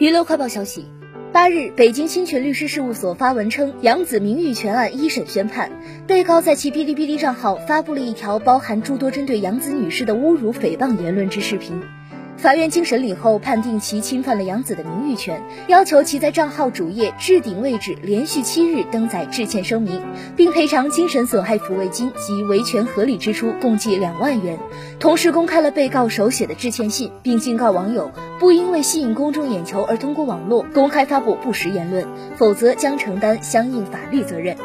娱乐快报消息，八日，北京侵权律师事务所发文称，杨子名誉权案一审宣判，被告在其哔哩哔哩账号发布了一条包含诸多针对杨子女士的侮辱诽谤言论之视频。法院经审理后判定其侵犯了杨子的名誉权，要求其在账号主页置顶位置连续七日登载致歉声明，并赔偿精神损害抚慰金及维权合理支出共计两万元。同时公开了被告手写的致歉信，并警告网友不因为吸引公众眼球而通过网络公开发布不实言论，否则将承担相应法律责任。